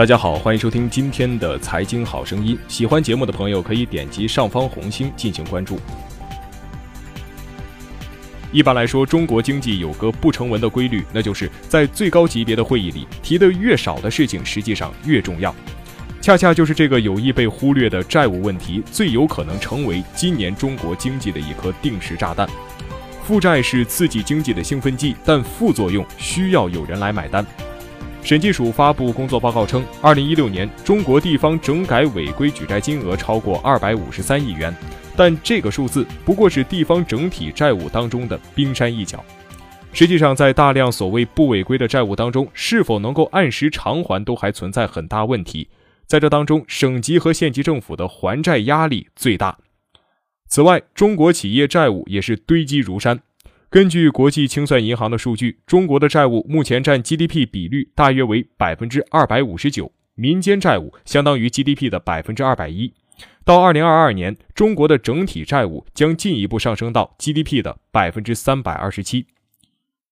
大家好，欢迎收听今天的财经好声音。喜欢节目的朋友可以点击上方红星进行关注。一般来说，中国经济有个不成文的规律，那就是在最高级别的会议里提的越少的事情，实际上越重要。恰恰就是这个有意被忽略的债务问题，最有可能成为今年中国经济的一颗定时炸弹。负债是刺激经济的兴奋剂，但副作用需要有人来买单。审计署发布工作报告称，二零一六年中国地方整改违规举债金额超过二百五十三亿元，但这个数字不过是地方整体债务当中的冰山一角。实际上，在大量所谓不违规的债务当中，是否能够按时偿还都还存在很大问题。在这当中，省级和县级政府的还债压力最大。此外，中国企业债务也是堆积如山。根据国际清算银行的数据，中国的债务目前占 GDP 比率大约为百分之二百五十九，民间债务相当于 GDP 的百分之二百一。到二零二二年，中国的整体债务将进一步上升到 GDP 的百分之三百二十七。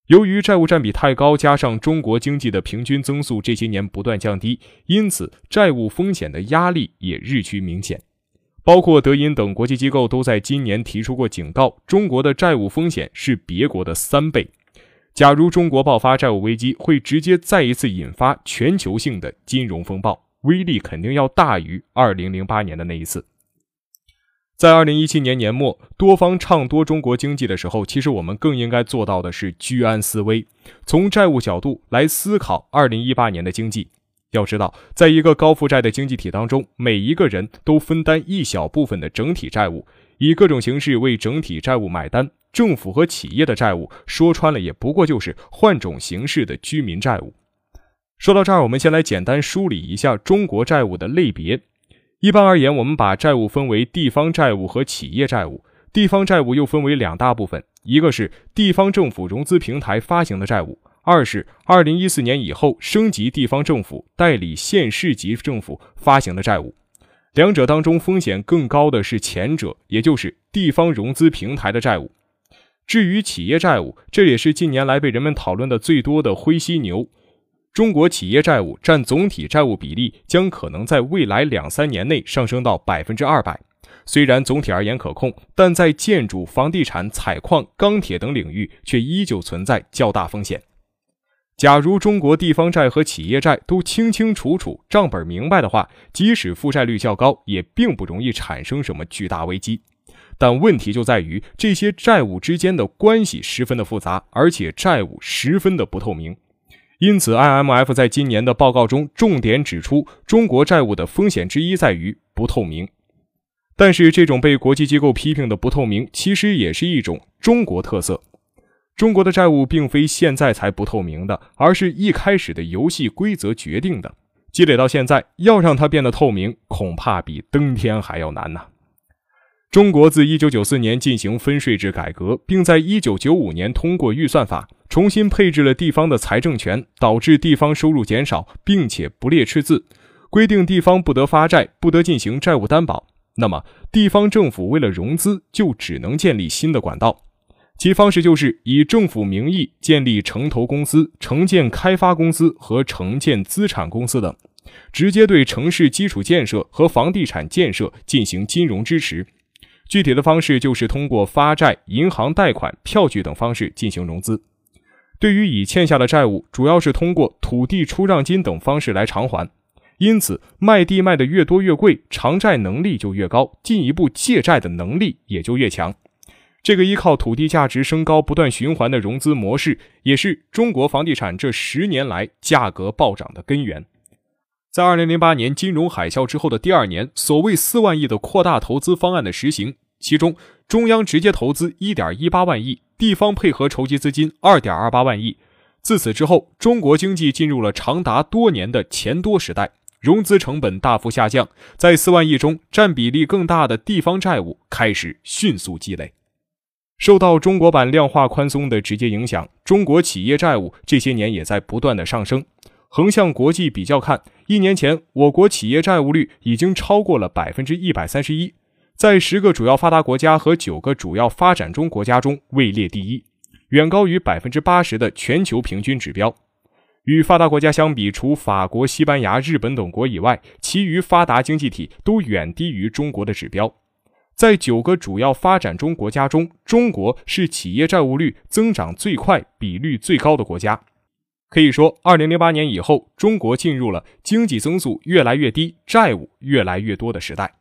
由于债务占比太高，加上中国经济的平均增速这些年不断降低，因此债务风险的压力也日趋明显。包括德银等国际机构都在今年提出过警告：中国的债务风险是别国的三倍。假如中国爆发债务危机，会直接再一次引发全球性的金融风暴，威力肯定要大于2008年的那一次。在2017年年末，多方唱多中国经济的时候，其实我们更应该做到的是居安思危，从债务角度来思考2018年的经济。要知道，在一个高负债的经济体当中，每一个人都分担一小部分的整体债务，以各种形式为整体债务买单。政府和企业的债务，说穿了也不过就是换种形式的居民债务。说到这儿，我们先来简单梳理一下中国债务的类别。一般而言，我们把债务分为地方债务和企业债务。地方债务又分为两大部分，一个是地方政府融资平台发行的债务。二是二零一四年以后升级地方政府代理县市级政府发行的债务，两者当中风险更高的是前者，也就是地方融资平台的债务。至于企业债务，这也是近年来被人们讨论的最多的灰犀牛。中国企业债务占总体债务比例将可能在未来两三年内上升到百分之二百。虽然总体而言可控，但在建筑、房地产、采矿、钢铁等领域却依旧存在较大风险。假如中国地方债和企业债都清清楚楚、账本明白的话，即使负债率较高，也并不容易产生什么巨大危机。但问题就在于这些债务之间的关系十分的复杂，而且债务十分的不透明。因此，IMF 在今年的报告中重点指出，中国债务的风险之一在于不透明。但是，这种被国际机构批评的不透明，其实也是一种中国特色。中国的债务并非现在才不透明的，而是一开始的游戏规则决定的。积累到现在，要让它变得透明，恐怕比登天还要难呐。中国自1994年进行分税制改革，并在1995年通过预算法，重新配置了地方的财政权，导致地方收入减少，并且不列赤字，规定地方不得发债，不得进行债务担保。那么，地方政府为了融资，就只能建立新的管道。其方式就是以政府名义建立城投公司、城建开发公司和城建资产公司等，直接对城市基础建设和房地产建设进行金融支持。具体的方式就是通过发债、银行贷款、票据等方式进行融资。对于已欠下的债务，主要是通过土地出让金等方式来偿还。因此，卖地卖的越多越贵，偿债能力就越高，进一步借债的能力也就越强。这个依靠土地价值升高不断循环的融资模式，也是中国房地产这十年来价格暴涨的根源。在二零零八年金融海啸之后的第二年，所谓四万亿的扩大投资方案的实行，其中中央直接投资一点一八万亿，地方配合筹集资金二点二八万亿。自此之后，中国经济进入了长达多年的钱多时代，融资成本大幅下降，在四万亿中占比例更大的地方债务开始迅速积累。受到中国版量化宽松的直接影响，中国企业债务这些年也在不断的上升。横向国际比较看，一年前我国企业债务率已经超过了百分之一百三十一，在十个主要发达国家和九个主要发展中国家中位列第一，远高于百分之八十的全球平均指标。与发达国家相比，除法国、西班牙、日本等国以外，其余发达经济体都远低于中国的指标。在九个主要发展中国家中，中国是企业债务率增长最快、比率最高的国家。可以说，二零零八年以后，中国进入了经济增速越来越低、债务越来越多的时代。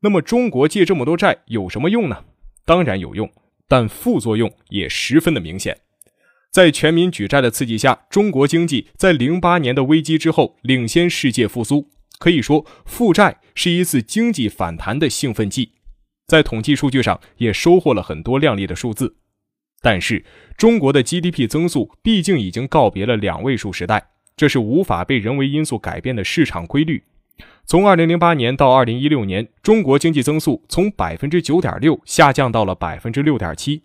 那么，中国借这么多债有什么用呢？当然有用，但副作用也十分的明显。在全民举债的刺激下，中国经济在零八年的危机之后领先世界复苏。可以说，负债是一次经济反弹的兴奋剂，在统计数据上也收获了很多亮丽的数字。但是，中国的 GDP 增速毕竟已经告别了两位数时代，这是无法被人为因素改变的市场规律。从2008年到2016年，中国经济增速从百分之九点六下降到了百分之六点七，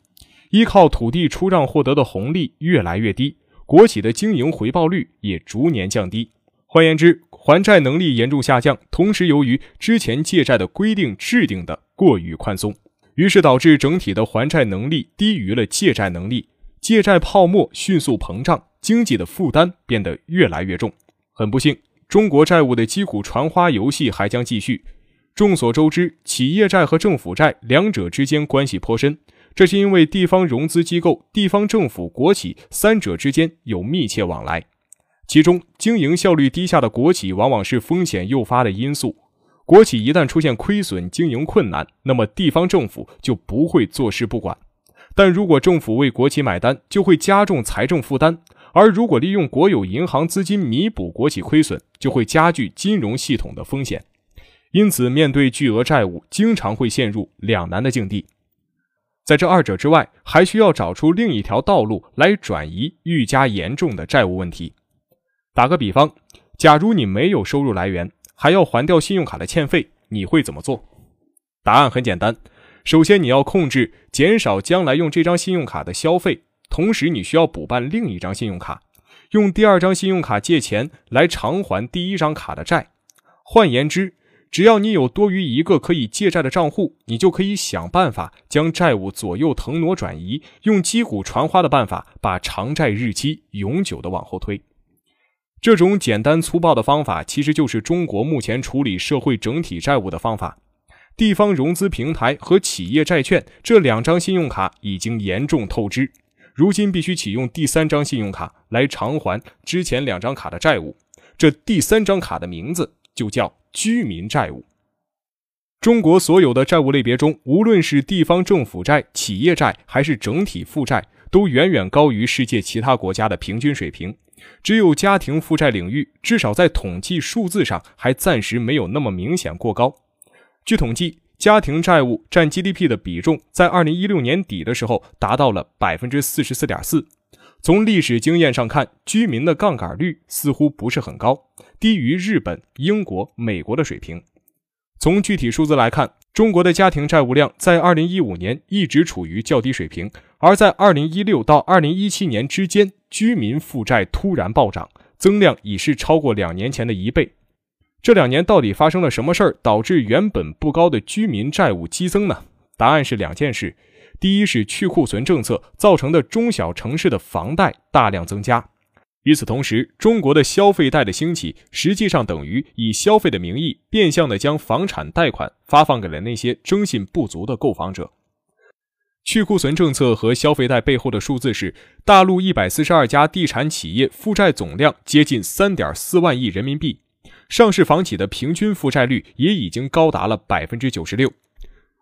依靠土地出让获得的红利越来越低，国企的经营回报率也逐年降低。换言之，还债能力严重下降，同时由于之前借债的规定制定的过于宽松。于是导致整体的还债能力低于了借债能力，借债泡沫迅速膨胀，经济的负担变得越来越重。很不幸，中国债务的击鼓传花游戏还将继续。众所周知，企业债和政府债两者之间关系颇深，这是因为地方融资机构、地方政府、国企三者之间有密切往来，其中经营效率低下的国企往往是风险诱发的因素。国企一旦出现亏损、经营困难，那么地方政府就不会坐视不管。但如果政府为国企买单，就会加重财政负担；而如果利用国有银行资金弥补国企亏损，就会加剧金融系统的风险。因此，面对巨额债务，经常会陷入两难的境地。在这二者之外，还需要找出另一条道路来转移愈加严重的债务问题。打个比方，假如你没有收入来源。还要还掉信用卡的欠费，你会怎么做？答案很简单，首先你要控制、减少将来用这张信用卡的消费，同时你需要补办另一张信用卡，用第二张信用卡借钱来偿还第一张卡的债。换言之，只要你有多余一个可以借债的账户，你就可以想办法将债务左右腾挪转移，用击鼓传花的办法把偿债日期永久的往后推。这种简单粗暴的方法，其实就是中国目前处理社会整体债务的方法。地方融资平台和企业债券这两张信用卡已经严重透支，如今必须启用第三张信用卡来偿还之前两张卡的债务。这第三张卡的名字就叫居民债务。中国所有的债务类别中，无论是地方政府债、企业债还是整体负债，都远远高于世界其他国家的平均水平。只有家庭负债领域，至少在统计数字上还暂时没有那么明显过高。据统计，家庭债务占 GDP 的比重在2016年底的时候达到了百分之四十四点四。从历史经验上看，居民的杠杆率似乎不是很高，低于日本、英国、美国的水平。从具体数字来看，中国的家庭债务量在2015年一直处于较低水平，而在2016到2017年之间。居民负债突然暴涨，增量已是超过两年前的一倍。这两年到底发生了什么事儿，导致原本不高的居民债务激增呢？答案是两件事：第一是去库存政策造成的中小城市的房贷大量增加；与此同时，中国的消费贷的兴起，实际上等于以消费的名义，变相的将房产贷款发放给了那些征信不足的购房者。去库存政策和消费贷背后的数字是，大陆一百四十二家地产企业负债总量接近三点四万亿人民币，上市房企的平均负债率也已经高达了百分之九十六。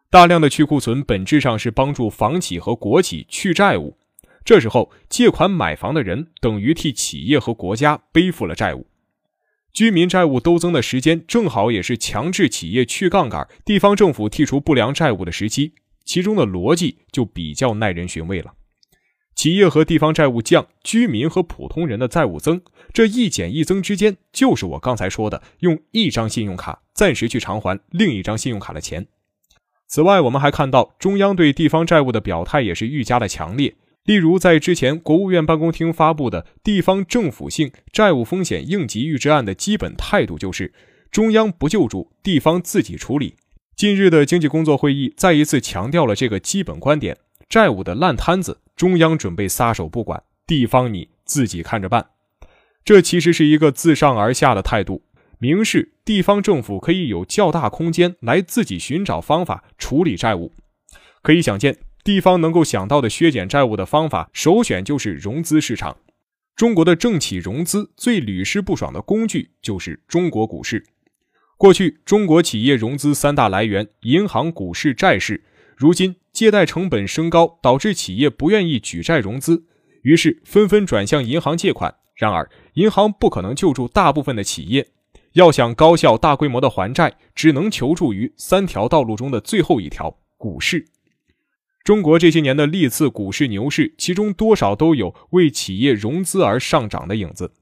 大量的去库存本质上是帮助房企和国企去债务，这时候借款买房的人等于替企业和国家背负了债务。居民债务兜增的时间正好也是强制企业去杠杆、地方政府剔除不良债务的时期。其中的逻辑就比较耐人寻味了：企业和地方债务降，居民和普通人的债务增，这一减一增之间，就是我刚才说的用一张信用卡暂时去偿还另一张信用卡的钱。此外，我们还看到中央对地方债务的表态也是愈加的强烈。例如，在之前国务院办公厅发布的《地方政府性债务风险应急预知案》的基本态度就是：中央不救助，地方自己处理。近日的经济工作会议再一次强调了这个基本观点：债务的烂摊子，中央准备撒手不管，地方你自己看着办。这其实是一个自上而下的态度，明示地方政府可以有较大空间来自己寻找方法处理债务。可以想见，地方能够想到的削减债务的方法，首选就是融资市场。中国的政企融资最屡试不爽的工具就是中国股市。过去，中国企业融资三大来源：银行、股市、债市。如今，借贷成本升高，导致企业不愿意举债融资，于是纷纷转向银行借款。然而，银行不可能救助大部分的企业，要想高效、大规模的还债，只能求助于三条道路中的最后一条——股市。中国这些年的历次股市牛市，其中多少都有为企业融资而上涨的影子。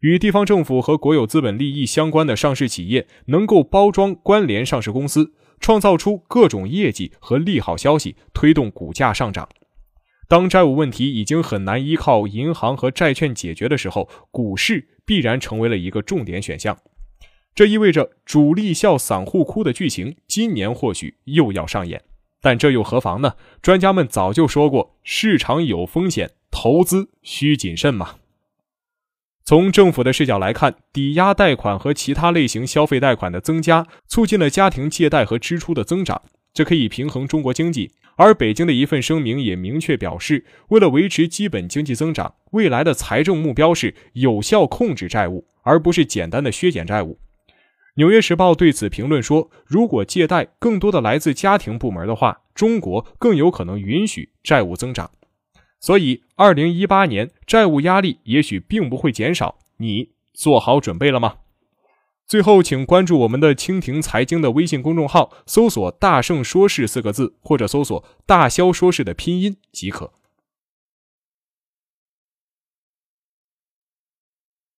与地方政府和国有资本利益相关的上市企业，能够包装关联上市公司，创造出各种业绩和利好消息，推动股价上涨。当债务问题已经很难依靠银行和债券解决的时候，股市必然成为了一个重点选项。这意味着主力笑散户哭的剧情，今年或许又要上演。但这又何妨呢？专家们早就说过，市场有风险，投资需谨慎嘛。从政府的视角来看，抵押贷款和其他类型消费贷款的增加，促进了家庭借贷和支出的增长，这可以平衡中国经济。而北京的一份声明也明确表示，为了维持基本经济增长，未来的财政目标是有效控制债务，而不是简单的削减债务。《纽约时报》对此评论说：“如果借贷更多的来自家庭部门的话，中国更有可能允许债务增长。所以，二零一八年债务压力也许并不会减少。你做好准备了吗？”最后，请关注我们的蜻蜓财经的微信公众号，搜索“大圣说事”四个字，或者搜索“大肖说事”的拼音即可。